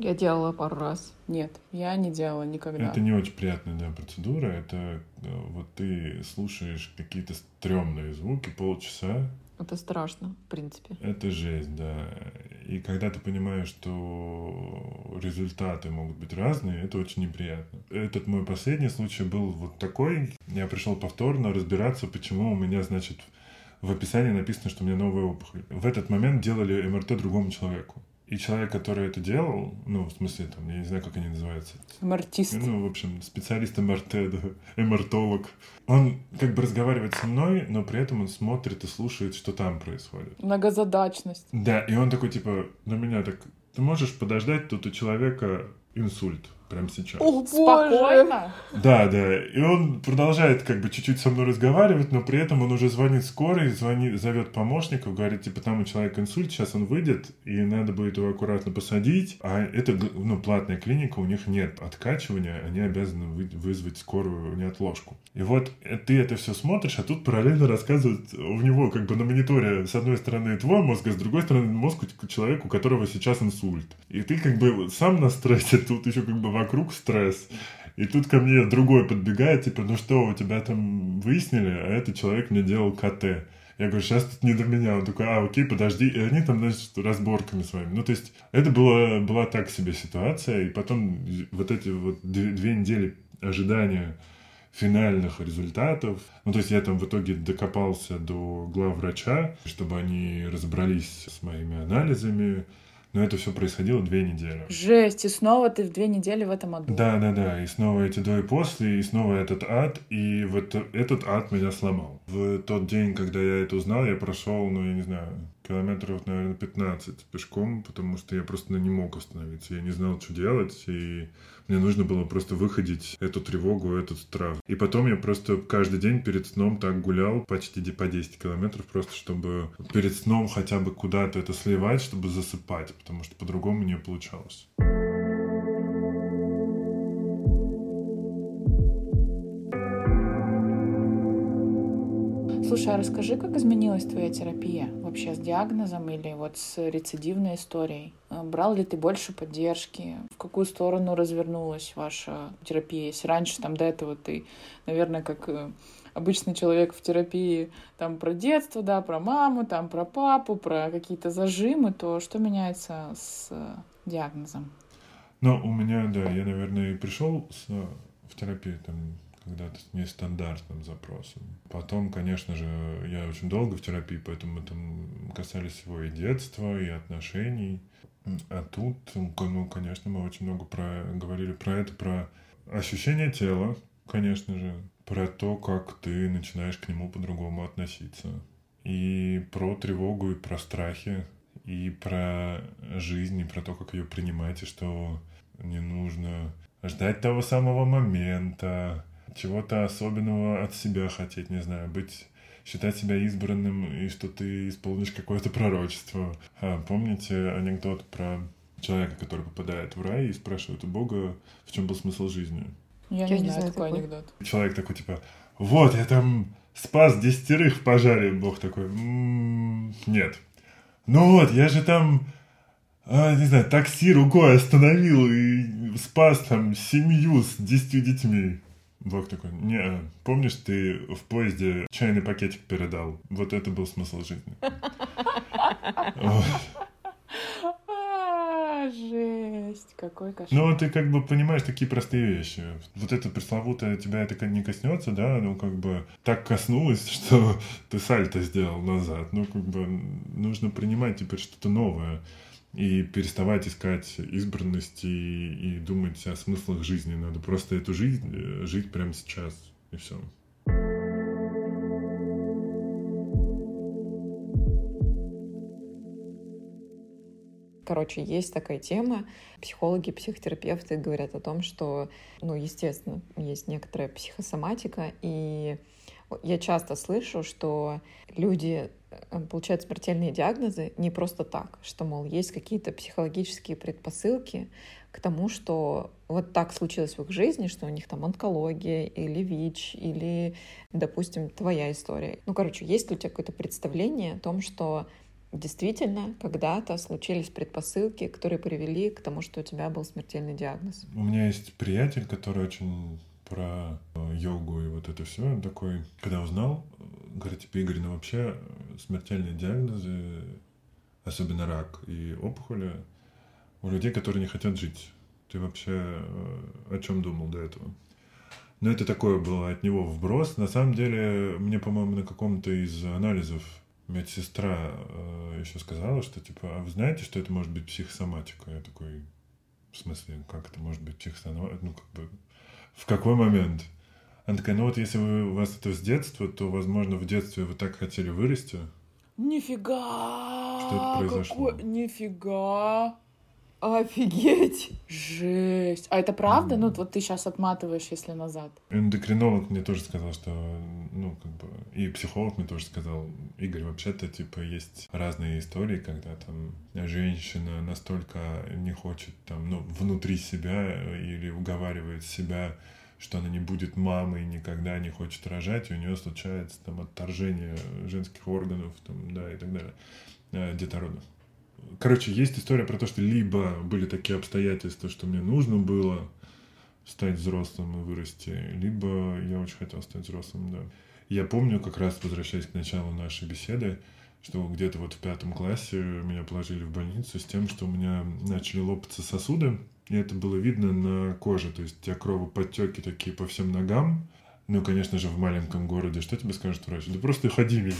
Я делала пару раз. Нет, я не делала никогда. Это не очень приятная да, процедура. Это э, вот ты слушаешь какие-то стрёмные звуки полчаса, это страшно, в принципе. Это жесть, да. И когда ты понимаешь, что результаты могут быть разные, это очень неприятно. Этот мой последний случай был вот такой. Я пришел повторно разбираться, почему у меня, значит, в описании написано, что у меня новая опухоль. В этот момент делали МРТ другому человеку. И человек, который это делал, ну, в смысле, там, я не знаю, как они называются. Мартист. Ну, в общем, специалист МРТ, да, МРТолог. Он как бы разговаривает со мной, но при этом он смотрит и слушает, что там происходит. Многозадачность. Да, и он такой, типа, на меня так, ты можешь подождать, тут у человека инсульт прямо сейчас. О, Спокойно? Да, да. И он продолжает как бы чуть-чуть со мной разговаривать, но при этом он уже звонит скорой, звонит, зовет помощников, говорит, типа, там у человека инсульт, сейчас он выйдет, и надо будет его аккуратно посадить. А это, ну, платная клиника, у них нет откачивания, они обязаны вы, вызвать скорую неотложку. И вот ты это все смотришь, а тут параллельно рассказывают у него как бы на мониторе с одной стороны твой мозг, а с другой стороны мозг человека, у которого сейчас инсульт. И ты как бы сам на стрессе, тут еще как бы вокруг стресс. И тут ко мне другой подбегает, типа, ну что, у тебя там выяснили, а этот человек мне делал КТ. Я говорю, сейчас тут не до меня. Он такой, а, окей, подожди. И они там, значит, разборками своими. Ну, то есть, это было, была так себе ситуация. И потом вот эти вот две недели ожидания финальных результатов. Ну, то есть я там в итоге докопался до главврача, чтобы они разобрались с моими анализами, но это все происходило две недели. Жесть, и снова ты в две недели в этом аду. Да, да, да, и снова эти до и после, и снова этот ад, и вот этот ад меня сломал. В тот день, когда я это узнал, я прошел, ну, я не знаю, километров, наверное, 15 пешком, потому что я просто не мог остановиться. Я не знал, что делать, и мне нужно было просто выходить эту тревогу, этот страх. И потом я просто каждый день перед сном так гулял, почти по 10 километров, просто чтобы перед сном хотя бы куда-то это сливать, чтобы засыпать, потому что по-другому не получалось. Слушай, а расскажи, как изменилась твоя терапия вообще с диагнозом или вот с рецидивной историей? Э, брал ли ты больше поддержки? В какую сторону развернулась ваша терапия? Если раньше там до этого ты, наверное, как э, обычный человек в терапии там про детство, да, про маму, там про папу, про какие-то зажимы, то что меняется с э, диагнозом? Ну, у меня, да, я, наверное, и пришел с, в терапию там когда-то с нестандартным запросом. Потом, конечно же, я очень долго в терапии, поэтому мы там касались всего и детства, и отношений. А тут, ну, конечно, мы очень много про, говорили про это, про ощущение тела, конечно же, про то, как ты начинаешь к нему по-другому относиться. И про тревогу, и про страхи, и про жизнь, и про то, как ее принимать, и что не нужно ждать того самого момента, чего-то особенного от себя хотеть, не знаю, быть считать себя избранным и что ты исполнишь какое-то пророчество. А, помните анекдот про человека, который попадает в рай и спрашивает у Бога, в чем был смысл жизни? Я, я не, не знаю такой, такой анекдот. Человек такой, типа, вот, я там спас десятерых в пожаре. Бог такой, м-м, нет. Ну вот, я же там, а, не знаю, такси рукой остановил и спас там семью с десятью детьми. Бог такой, не, помнишь, ты в поезде чайный пакетик передал? Вот это был смысл жизни. А, жесть, какой кошмар. Ну, ты как бы понимаешь такие простые вещи. Вот это пресловутое тебя это не коснется, да, ну, как бы так коснулось, что ты сальто сделал назад. Ну, как бы нужно принимать теперь что-то новое и переставать искать избранности и, и думать о смыслах жизни. Надо просто эту жизнь э, жить прямо сейчас, и все. Короче, есть такая тема. Психологи, психотерапевты говорят о том, что, ну, естественно, есть некоторая психосоматика, и Я часто слышу, что люди э, получают смертельные диагнозы не просто так, что, мол, есть какие-то психологические предпосылки к тому, что вот так случилось в их жизни, что у них там онкология или ВИЧ, или, допустим, твоя история. Ну, короче, есть ли у тебя какое-то представление о том, что действительно когда-то случились предпосылки, которые привели к тому, что у тебя был смертельный диагноз? У меня есть приятель, который очень про э, йогу и вот это все. Он такой, когда узнал, говорит, типа, Игорь, ну вообще смертельные диагнозы, особенно рак и опухоли, у людей, которые не хотят жить. Ты вообще э, о чем думал до этого? Ну, это такое было от него вброс. На самом деле, мне, по-моему, на каком-то из анализов медсестра э, еще сказала, что, типа, а вы знаете, что это может быть психосоматика? Я такой, в смысле, как это может быть психосоматика? Ну, как бы, в какой момент? Она такая, ну вот если вы, у вас это с детства, то, возможно, в детстве вы так хотели вырасти. Нифига! Что это произошло? Какой... Нифига! Офигеть! Жесть. А это правда? Ну, вот ты сейчас отматываешь, если назад. Эндокринолог мне тоже сказал, что, ну, как бы, и психолог мне тоже сказал, Игорь, вообще-то, типа, есть разные истории, когда там женщина настолько не хочет, там, ну, внутри себя или уговаривает себя, что она не будет мамой, никогда не хочет рожать, и у нее случается там отторжение женских органов, там, да, и так далее, э, детородов. Короче, есть история про то, что либо были такие обстоятельства, что мне нужно было стать взрослым и вырасти, либо я очень хотел стать взрослым, да. Я помню, как раз возвращаясь к началу нашей беседы, что где-то вот в пятом классе меня положили в больницу с тем, что у меня начали лопаться сосуды, и это было видно на коже, то есть у тебя кровоподтеки такие по всем ногам, ну, конечно же, в маленьком городе. Что тебе скажет врач? Да просто ходи, Миш.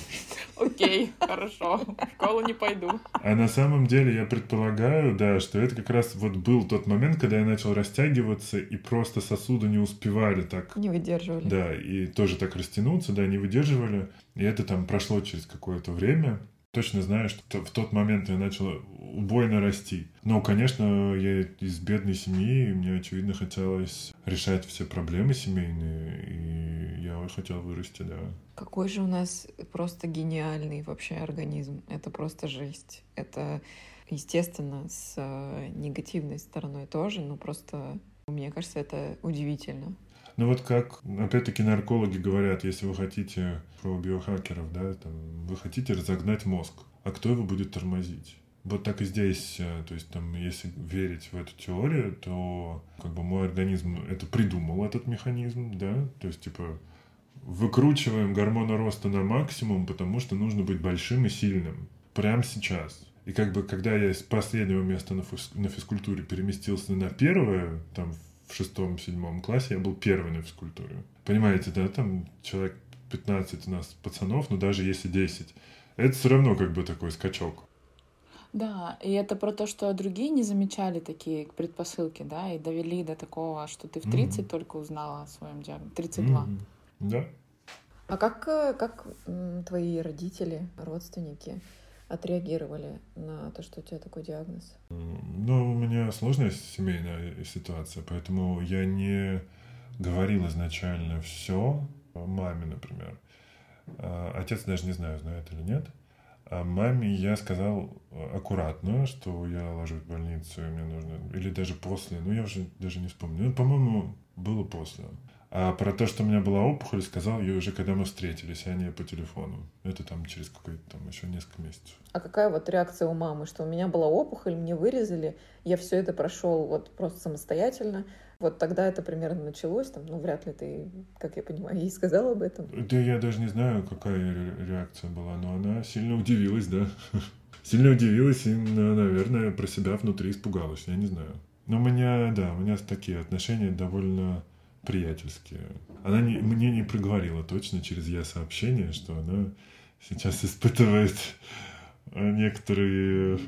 Окей, хорошо. В школу не пойду. А на самом деле я предполагаю, да, что это как раз вот был тот момент, когда я начал растягиваться, и просто сосуды не успевали так... Не выдерживали. Да, и тоже так растянуться, да, не выдерживали. И это там прошло через какое-то время точно знаю, что в тот момент я начал убойно расти. Но, конечно, я из бедной семьи, и мне, очевидно, хотелось решать все проблемы семейные, и я хотел вырасти, да. Какой же у нас просто гениальный вообще организм. Это просто жесть. Это, естественно, с э, негативной стороной тоже, но просто, мне кажется, это удивительно. Ну вот как, опять-таки, наркологи говорят, если вы хотите про биохакеров, да, там, вы хотите разогнать мозг, а кто его будет тормозить? Вот так и здесь, э, то есть там, если верить в эту теорию, то как бы мой организм это придумал, этот механизм, да, то есть типа выкручиваем гормоны роста на максимум, потому что нужно быть большим и сильным прямо сейчас. И как бы когда я с последнего места на, на физкультуре переместился на первое, там в шестом-седьмом классе я был первый на физкультуре. Понимаете, да, там человек 15 у нас пацанов, но даже если 10, это все равно как бы такой скачок. Да, и это про то, что другие не замечали такие предпосылки, да, и довели до такого, что ты в 30 mm-hmm. только узнала о своем диагнозе. 32. Mm-hmm. Да. А как, э, как твои родители, родственники отреагировали на то, что у тебя такой диагноз? Ну, у меня сложная семейная ситуация, поэтому я не говорил изначально все маме, например. А, отец даже не знаю, знает или нет. А маме я сказал аккуратно, что я ложусь в больницу, и мне нужно... Или даже после, ну я уже даже не вспомню. Ну, по-моему, было после. А про то, что у меня была опухоль, сказал я уже, когда мы встретились, а не по телефону. Это там через какой-то там еще несколько месяцев. А какая вот реакция у мамы, что у меня была опухоль, мне вырезали, я все это прошел вот просто самостоятельно. Вот тогда это примерно началось, там, ну, вряд ли ты, как я понимаю, ей сказал об этом. Да я даже не знаю, какая реакция была, но она сильно удивилась, да. Сильно удивилась и, наверное, про себя внутри испугалась, я не знаю. Но у меня, да, у меня такие отношения довольно приятельские. Она не, мне не проговорила точно через я сообщение, что она сейчас испытывает некоторые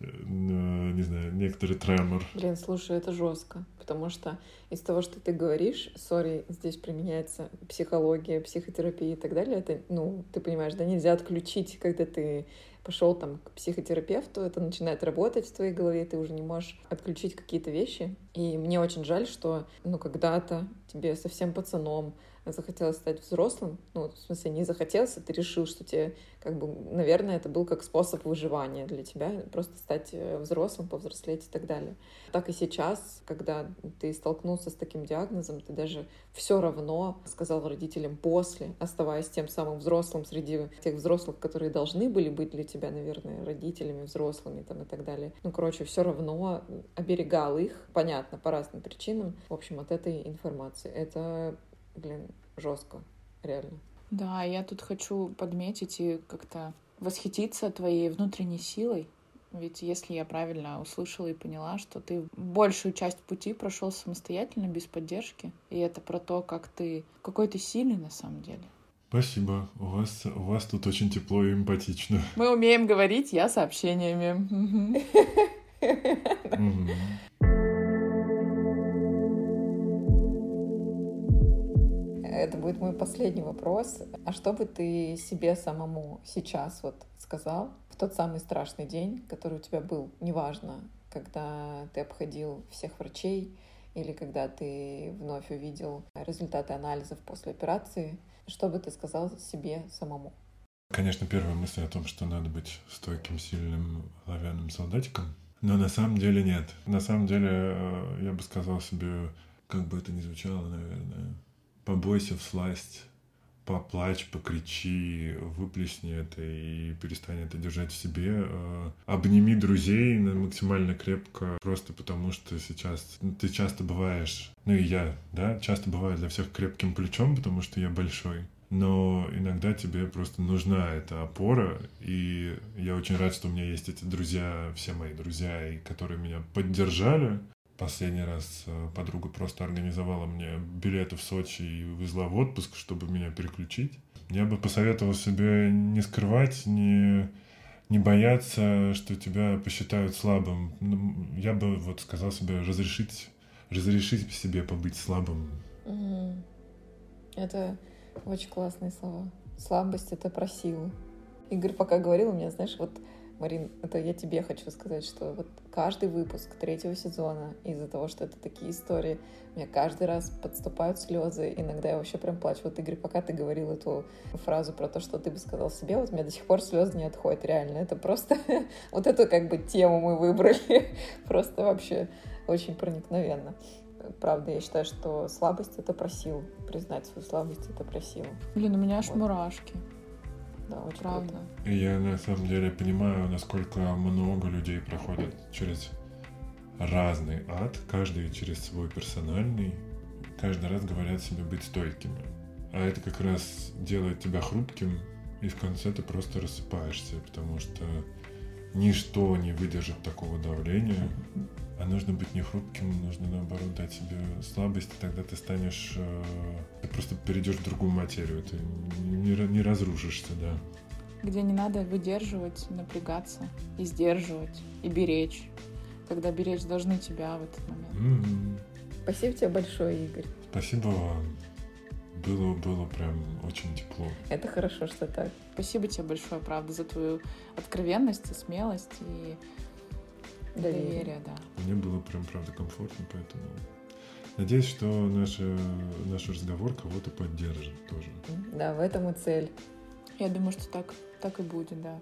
Э, не знаю, некоторый тремор. Блин, слушай, это жестко, потому что из того, что ты говоришь, сори, здесь применяется психология, психотерапия и так далее, это, ну, ты понимаешь, да, нельзя отключить, когда ты пошел там к психотерапевту, это начинает работать в твоей голове, ты уже не можешь отключить какие-то вещи. И мне очень жаль, что, ну, когда-то тебе совсем пацаном захотелось стать взрослым. Ну, в смысле, не захотелось, а ты решил, что тебе, как бы, наверное, это был как способ выживания для тебя, просто стать э, взрослым, повзрослеть и так далее. Так и сейчас, когда ты столкнулся с таким диагнозом, ты даже все равно сказал родителям после, оставаясь тем самым взрослым среди тех взрослых, которые должны были быть для тебя, наверное, родителями, взрослыми там и так далее. Ну, короче, все равно оберегал их, понятно, по разным причинам, в общем, от этой информации. Это, блин, жестко, реально. Да, я тут хочу подметить и как-то восхититься твоей внутренней силой, ведь если я правильно услышала и поняла, что ты большую часть пути прошел самостоятельно, без поддержки, и это про то, как ты, какой ты сильный на самом деле. Спасибо. У вас, у вас тут очень тепло и эмпатично. Мы умеем говорить, я сообщениями. Это будет мой последний вопрос. А что бы ты себе самому сейчас вот сказал в тот самый страшный день, который у тебя был, неважно, когда ты обходил всех врачей или когда ты вновь увидел результаты анализов после операции, что бы ты сказал себе самому? Конечно, первая мысль о том, что надо быть стойким, сильным, оловянным солдатиком. Но на самом деле нет. На самом деле э, я бы сказал себе, как бы это ни звучало, наверное, побойся всласть, поплачь, покричи, выплесни это и перестань это держать в себе. Э, обними друзей максимально крепко, просто потому что сейчас ты часто бываешь, ну и я, да, часто бываю для всех крепким плечом, потому что я большой. Но иногда тебе просто нужна эта опора, и я очень рад, что у меня есть эти друзья, все мои друзья, которые меня поддержали, Последний раз э, подруга просто организовала мне билеты в Сочи и везла в отпуск, чтобы меня переключить. Я бы посоветовал себе не скрывать, не, не бояться, что тебя посчитают слабым. Ну, я бы вот сказал себе разрешить, разрешить себе побыть слабым. Это очень классные слова. Слабость — это про силу. Игорь пока говорил, у меня, знаешь, вот Марин, это я тебе хочу сказать, что вот каждый выпуск третьего сезона, из-за того, что это такие истории, мне каждый раз подступают слезы, иногда я вообще прям плачу. Вот, Игорь, пока ты говорил эту фразу про то, что ты бы сказал себе, вот у меня до сих пор слезы не отходят, реально. Это просто, вот эту как бы тему мы выбрали, просто вообще очень проникновенно. Правда, я считаю, что слабость — это про силу. Признать свою слабость — это про силу. Блин, у меня аж вот. мурашки. Да, очень Правда. И я на самом деле понимаю, насколько много людей проходят через разный ад, каждый через свой персональный, каждый раз говорят себе быть стойкими. А это как раз делает тебя хрупким, и в конце ты просто рассыпаешься, потому что ничто не выдержит такого давления. А нужно быть не хрупким, нужно наоборот дать себе слабость, и тогда ты станешь... Э, ты просто перейдешь в другую материю, ты не, не разрушишься, да. Где не надо выдерживать, напрягаться и сдерживать, и беречь. Когда беречь должны тебя в этот момент. Mm-hmm. Спасибо тебе большое, Игорь. Спасибо вам. Было, было прям очень тепло. Это хорошо, что так. Спасибо тебе большое, правда, за твою откровенность и смелость и доверие, доверие да. Мне было прям, правда, комфортно, поэтому надеюсь, что наш, наш разговор кого-то поддержит тоже. Да, в этом и цель. Я думаю, что так, так и будет, да.